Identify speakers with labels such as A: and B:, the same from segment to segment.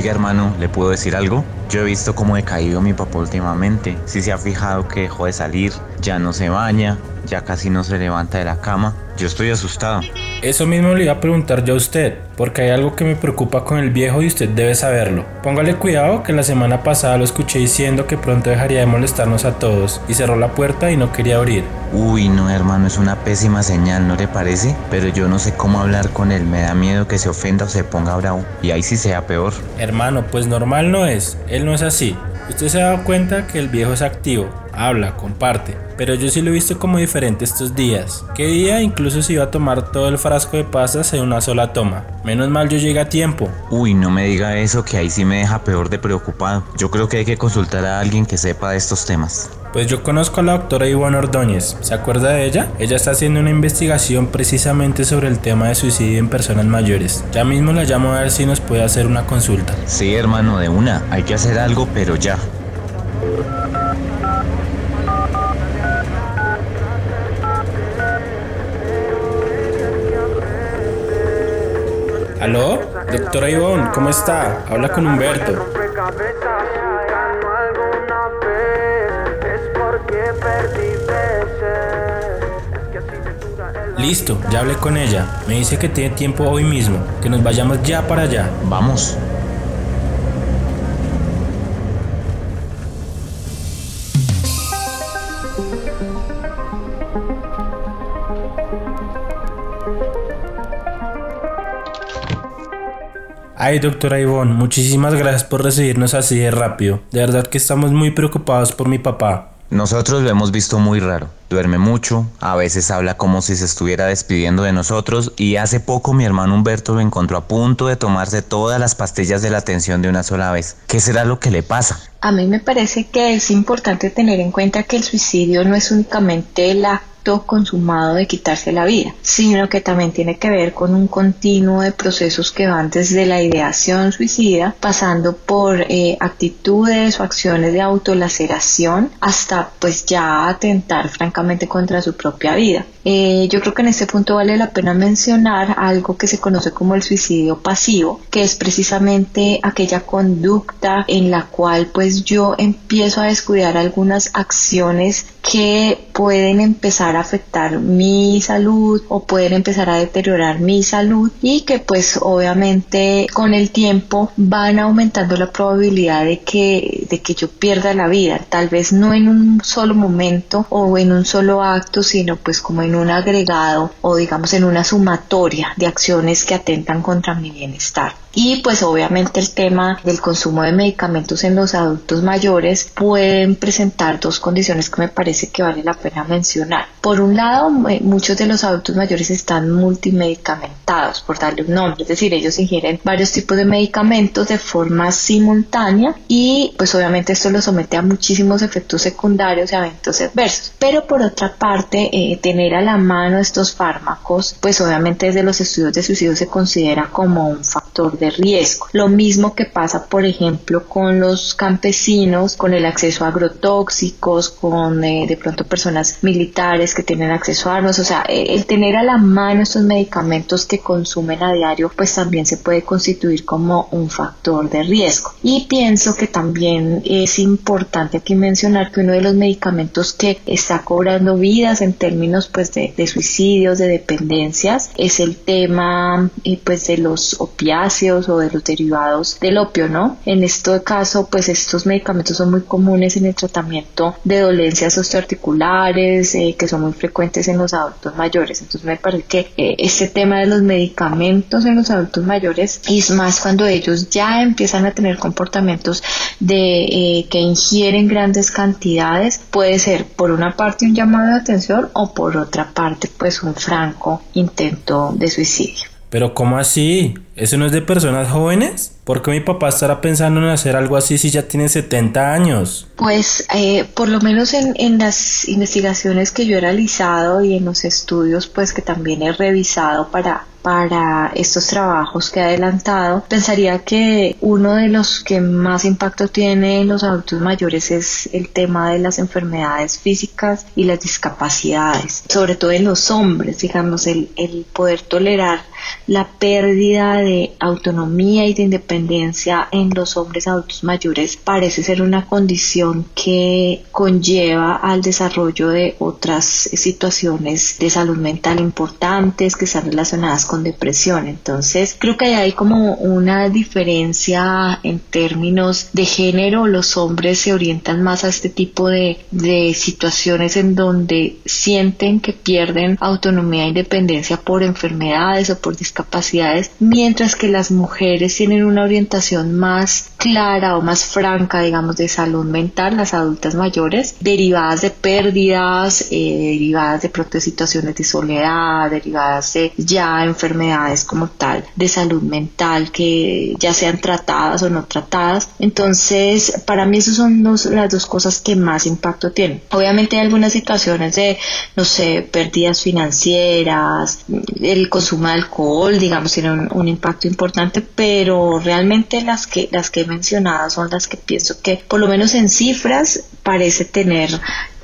A: Oiga hermano, ¿le puedo decir algo? Yo he visto cómo he caído mi papá últimamente. Si se ha fijado que dejó de salir, ya no se baña, ya casi no se levanta de la cama. Yo estoy asustado.
B: Eso mismo le iba a preguntar yo a usted, porque hay algo que me preocupa con el viejo y usted debe saberlo. Póngale cuidado que la semana pasada lo escuché diciendo que pronto dejaría de molestarnos a todos y cerró la puerta y no quería abrir.
A: Uy, no hermano, es una pésima señal, ¿no le parece? Pero yo no sé cómo hablar con él, me da miedo que se ofenda o se ponga bravo. Y ahí sí sea peor.
B: Hermano, pues normal no es, él no es así. Usted se ha dado cuenta que el viejo es activo, habla, comparte, pero yo sí lo he visto como diferente estos días. ¿Qué día incluso se iba a tomar todo el frasco de pastas en una sola toma? Menos mal yo llegué a tiempo.
A: Uy, no me diga eso, que ahí sí me deja peor de preocupado. Yo creo que hay que consultar a alguien que sepa de estos temas.
B: Pues yo conozco a la doctora Ivonne Ordóñez. ¿Se acuerda de ella? Ella está haciendo una investigación precisamente sobre el tema de suicidio en personas mayores. Ya mismo la llamo a ver si nos puede hacer una consulta.
A: Sí, hermano, de una. Hay que hacer algo, pero ya.
B: ¿Aló? Doctora Ivonne, ¿cómo está? Habla con Humberto. Listo, ya hablé con ella. Me dice que tiene tiempo hoy mismo, que nos vayamos ya para allá.
A: Vamos.
B: Ay, doctora Ivonne, muchísimas gracias por recibirnos así de rápido. De verdad que estamos muy preocupados por mi papá.
A: Nosotros lo hemos visto muy raro. Duerme mucho, a veces habla como si se estuviera despidiendo de nosotros y hace poco mi hermano Humberto lo encontró a punto de tomarse todas las pastillas de la atención de una sola vez. ¿Qué será lo que le pasa?
C: A mí me parece que es importante tener en cuenta que el suicidio no es únicamente el acto consumado de quitarse la vida, sino que también tiene que ver con un continuo de procesos que van desde la ideación suicida, pasando por eh, actitudes o acciones de autolaceración, hasta pues ya atentar francamente contra su propia vida. Eh, yo creo que en este punto vale la pena mencionar algo que se conoce como el suicidio pasivo, que es precisamente aquella conducta en la cual pues yo empiezo a descuidar algunas acciones que pueden empezar a afectar mi salud o pueden empezar a deteriorar mi salud y que pues obviamente con el tiempo van aumentando la probabilidad de que, de que yo pierda la vida, tal vez no en un solo momento o en un solo acto, sino pues como en un agregado o digamos en una sumatoria de acciones que atentan contra mi bienestar. Y pues obviamente el tema del consumo de medicamentos en los adultos mayores pueden presentar dos condiciones que me parece que vale la pena mencionar. Por un lado, muchos de los adultos mayores están multimedicamentados, por darle un nombre, es decir, ellos ingieren varios tipos de medicamentos de forma simultánea y pues obviamente esto los somete a muchísimos efectos secundarios y eventos adversos. Pero por otra parte, eh, tener a la mano estos fármacos, pues obviamente desde los estudios de suicidio se considera como un factor de riesgo. Lo mismo que pasa, por ejemplo, con los campesinos, con el acceso a agrotóxicos, con eh, de pronto personas militares que tienen acceso a armas, o sea, eh, el tener a la mano estos medicamentos que consumen a diario, pues también se puede constituir como un factor de riesgo. Y pienso que también es importante aquí mencionar que uno de los medicamentos que está cobrando vidas en términos pues de, de suicidios, de dependencias, es el tema eh, pues de los opiáceos opiáceos o de los derivados del opio, ¿no? En este caso, pues estos medicamentos son muy comunes en el tratamiento de dolencias osteoarticulares eh, que son muy frecuentes en los adultos mayores. Entonces me parece que eh, este tema de los medicamentos en los adultos mayores es más cuando ellos ya empiezan a tener comportamientos de eh, que ingieren grandes cantidades, puede ser por una parte un llamado de atención o por otra parte pues un franco intento de suicidio.
B: Pero ¿cómo así? ¿Eso no es de personas jóvenes? ¿Por qué mi papá estará pensando en hacer algo así si ya tiene 70 años?
C: Pues eh, por lo menos en, en, las investigaciones que yo he realizado y en los estudios pues que también he revisado para para estos trabajos que he adelantado, pensaría que uno de los que más impacto tiene en los adultos mayores es el tema de las enfermedades físicas y las discapacidades, sobre todo en los hombres, digamos, el, el poder tolerar la pérdida de autonomía y de independencia en los hombres adultos mayores parece ser una condición que conlleva al desarrollo de otras situaciones de salud mental importantes que están relacionadas con depresión. Entonces, creo que hay como una diferencia en términos de género. Los hombres se orientan más a este tipo de, de situaciones en donde sienten que pierden autonomía e independencia por enfermedades o por discapacidades, mientras que las mujeres tienen una orientación más clara o más franca, digamos, de salud mental, las adultas mayores, derivadas de pérdidas, eh, derivadas de pronto situaciones de soledad, derivadas de ya enfermedades como tal, de salud mental, que ya sean tratadas o no tratadas. Entonces, para mí esas son las dos cosas que más impacto tienen. Obviamente hay algunas situaciones de, no sé, pérdidas financieras, el consumo de alcohol, digamos, tiene un, un impacto importante, pero realmente las que, las que mencionadas son las que pienso que, por lo menos en cifras, parece tener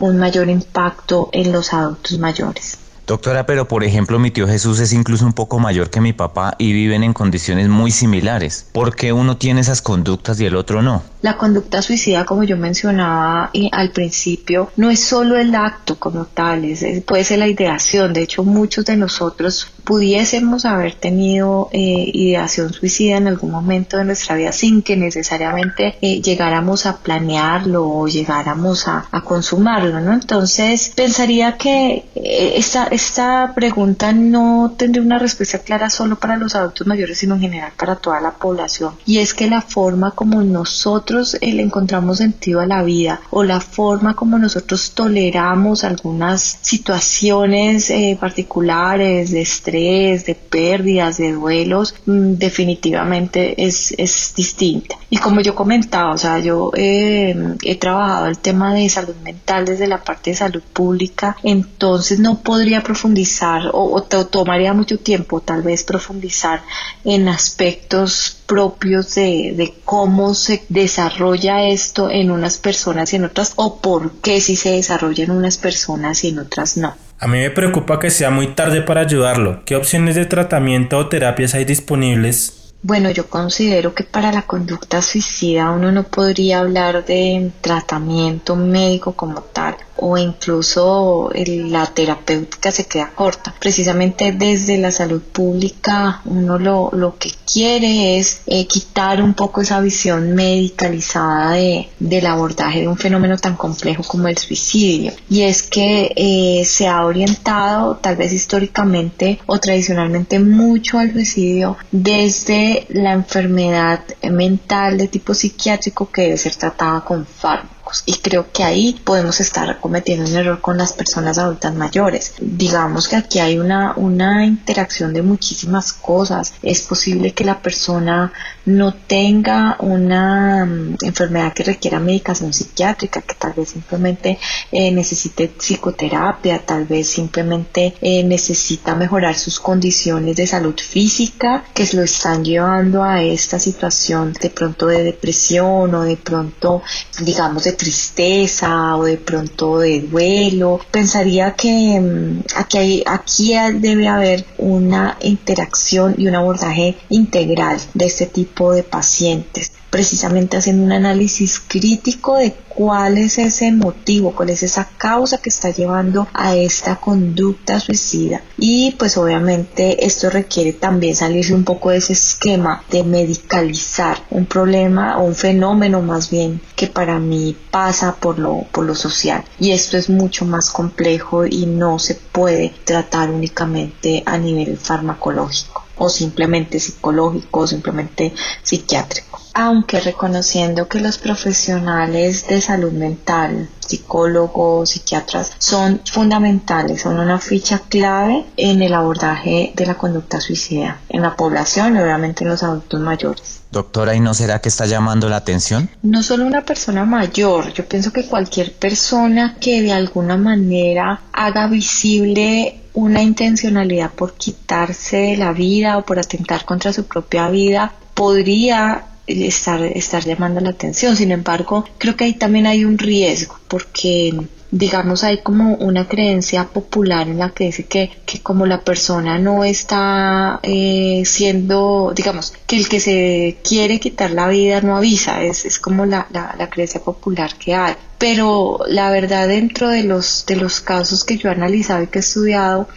C: un mayor impacto en los adultos mayores.
A: Doctora, pero por ejemplo mi tío Jesús es incluso un poco mayor que mi papá y viven en condiciones muy similares. ¿Por qué uno tiene esas conductas y el otro no?
C: La conducta suicida, como yo mencionaba al principio, no es solo el acto como tal, puede ser la ideación. De hecho, muchos de nosotros pudiésemos haber tenido eh, ideación suicida en algún momento de nuestra vida sin que necesariamente eh, llegáramos a planearlo o llegáramos a, a, consumarlo, ¿no? Entonces, pensaría que eh, esta, esta pregunta no tendría una respuesta clara solo para los adultos mayores, sino en general para toda la población. Y es que la forma como nosotros le encontramos sentido a la vida o la forma como nosotros toleramos algunas situaciones particulares de estrés, de pérdidas, de duelos, mm, definitivamente es, es distinta. Y como yo comentaba, o sea, yo eh, he trabajado el tema de salud mental desde la parte de salud pública, entonces no podría profundizar o, o tomaría mucho tiempo tal vez profundizar en aspectos propios de, de, cómo se desarrolla esto en unas personas y en otras o por qué si se desarrolla en unas personas y en otras no.
B: A mí me preocupa que sea muy tarde para ayudarlo. ¿Qué opciones de tratamiento o terapias hay disponibles?
C: Bueno, yo considero que para la conducta suicida uno no podría hablar de tratamiento médico como tal o incluso la terapéutica se queda corta. Precisamente desde la salud pública uno lo, lo que quiere es eh, quitar un poco esa visión medicalizada de, del abordaje de un fenómeno tan complejo como el suicidio. Y es que eh, se ha orientado tal vez históricamente o tradicionalmente mucho al suicidio desde la enfermedad mental de tipo psiquiátrico que debe ser tratada con fármacos y creo que ahí podemos estar cometiendo un error con las personas adultas mayores. Digamos que aquí hay una, una interacción de muchísimas cosas. Es posible que la persona no tenga una mm, enfermedad que requiera medicación psiquiátrica, que tal vez simplemente eh, necesite psicoterapia, tal vez simplemente eh, necesita mejorar sus condiciones de salud física que lo están llevando a esta situación de pronto de depresión o de pronto digamos de tristeza o de pronto de duelo. Pensaría que mm, aquí, hay, aquí debe haber una interacción y un abordaje integral de este tipo de pacientes precisamente haciendo un análisis crítico de cuál es ese motivo, cuál es esa causa que está llevando a esta conducta suicida. Y pues obviamente esto requiere también salirse un poco de ese esquema de medicalizar un problema o un fenómeno más bien que para mí pasa por lo, por lo social. Y esto es mucho más complejo y no se puede tratar únicamente a nivel farmacológico o simplemente psicológico o simplemente psiquiátrico. Aunque reconociendo que los profesionales de salud mental, psicólogos, psiquiatras, son fundamentales, son una ficha clave en el abordaje de la conducta suicida en la población y obviamente en los adultos mayores.
A: Doctora, ¿y no será que está llamando la atención?
C: No solo una persona mayor, yo pienso que cualquier persona que de alguna manera haga visible una intencionalidad por quitarse la vida o por atentar contra su propia vida podría estar, estar llamando la atención. Sin embargo, creo que ahí también hay un riesgo porque digamos hay como una creencia popular en la que dice que, que como la persona no está eh, siendo, digamos, que el que se quiere quitar la vida no avisa, es, es como la, la, la creencia popular que hay pero la verdad dentro de los, de los casos que yo he analizado y que he estudiado,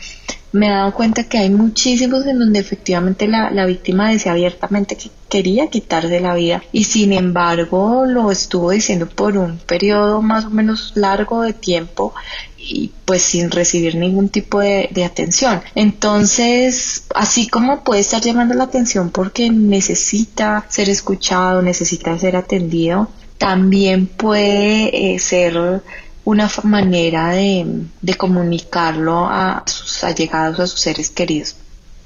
C: me he dado cuenta que hay muchísimos en donde efectivamente la, la víctima decía abiertamente que quería quitarse la vida y sin embargo lo estuvo diciendo por un periodo más o menos largo de tiempo y pues sin recibir ningún tipo de, de, atención. Entonces, así como puede estar llamando la atención porque necesita ser escuchado, necesita ser atendido, también puede eh, ser una manera de, comunicarlo a sus allegados, a sus seres queridos.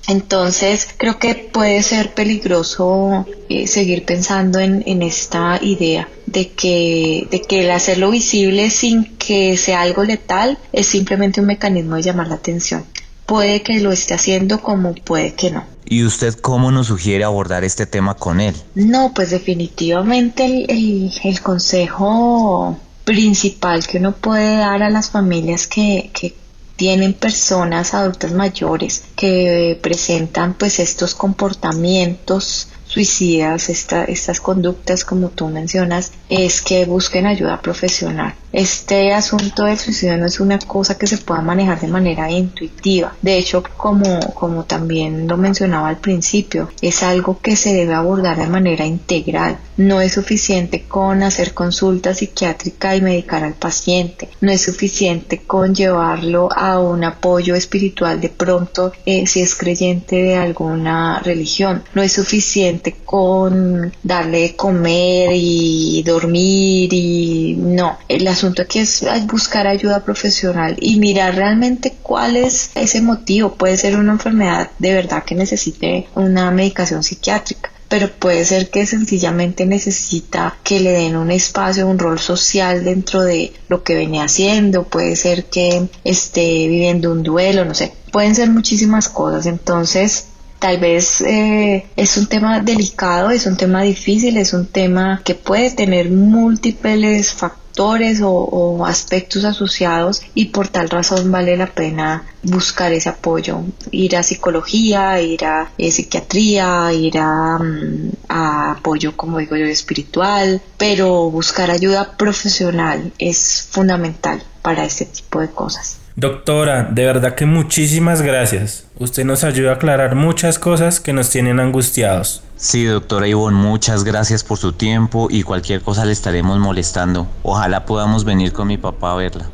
C: Entonces creo que puede ser peligroso eh, seguir pensando en, en, esta idea de que, de que el hacerlo visible sin que sea algo letal es simplemente un mecanismo de llamar la atención. Puede que lo esté haciendo como puede que no.
A: ¿Y usted cómo nos sugiere abordar este tema con él?
C: No, pues definitivamente el, consejo principal que uno puede dar a las familias que, que tienen personas adultas mayores que presentan pues estos comportamientos suicidas, estas conductas como tú mencionas, es que busquen ayuda profesional. Este asunto del suicidio no es una cosa que se pueda manejar de manera intuitiva. De hecho, como, como también lo mencionaba al principio, es algo que se debe abordar de manera integral. No es suficiente con hacer consulta psiquiátrica y medicar al paciente. No es suficiente con llevarlo a un apoyo espiritual de pronto eh, si es creyente de alguna religión. No es suficiente con darle de comer y dormir y no. Las asunto que es buscar ayuda profesional y mirar realmente cuál es ese motivo. Puede ser una enfermedad de verdad que necesite una medicación psiquiátrica pero puede ser que sencillamente necesita que le den un espacio, un rol social dentro de lo que venía haciendo, puede ser que esté viviendo un duelo, no sé, pueden ser muchísimas cosas, entonces tal vez eh, es un tema delicado, es un tema difícil, es un tema que puede tener múltiples factores o, aspectos asociados y por tal razón vale la pena buscar ese apoyo, ir a psicología, ir a eh, psiquiatría, ir a, mm, a, apoyo, como digo yo, espiritual, pero buscar ayuda profesional es fundamental para este tipo de cosas.
B: Doctora, de verdad que muchísimas gracias. Usted nos ayuda a aclarar muchas cosas que nos tienen angustiados.
A: Sí, doctora Ivonne, muchas gracias por su tiempo y cualquier cosa le estaremos molestando. Ojalá podamos venir con mi papá a verla.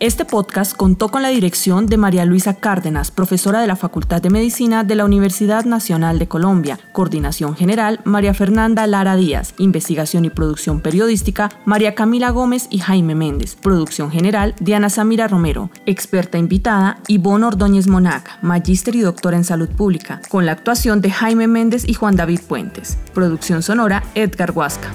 D: Este podcast contó con la dirección de María Luisa Cárdenas, profesora de la Facultad de Medicina de la Universidad Nacional de Colombia. Coordinación General, María Fernanda Lara Díaz. Investigación y producción periodística, María Camila Gómez y Jaime Méndez. Producción General, Diana Samira Romero. Experta invitada, Ivonne Ordóñez Monac, magíster y doctora en Salud Pública, con la actuación de Jaime Méndez y Juan David Puentes. Producción sonora, Edgar Huasca.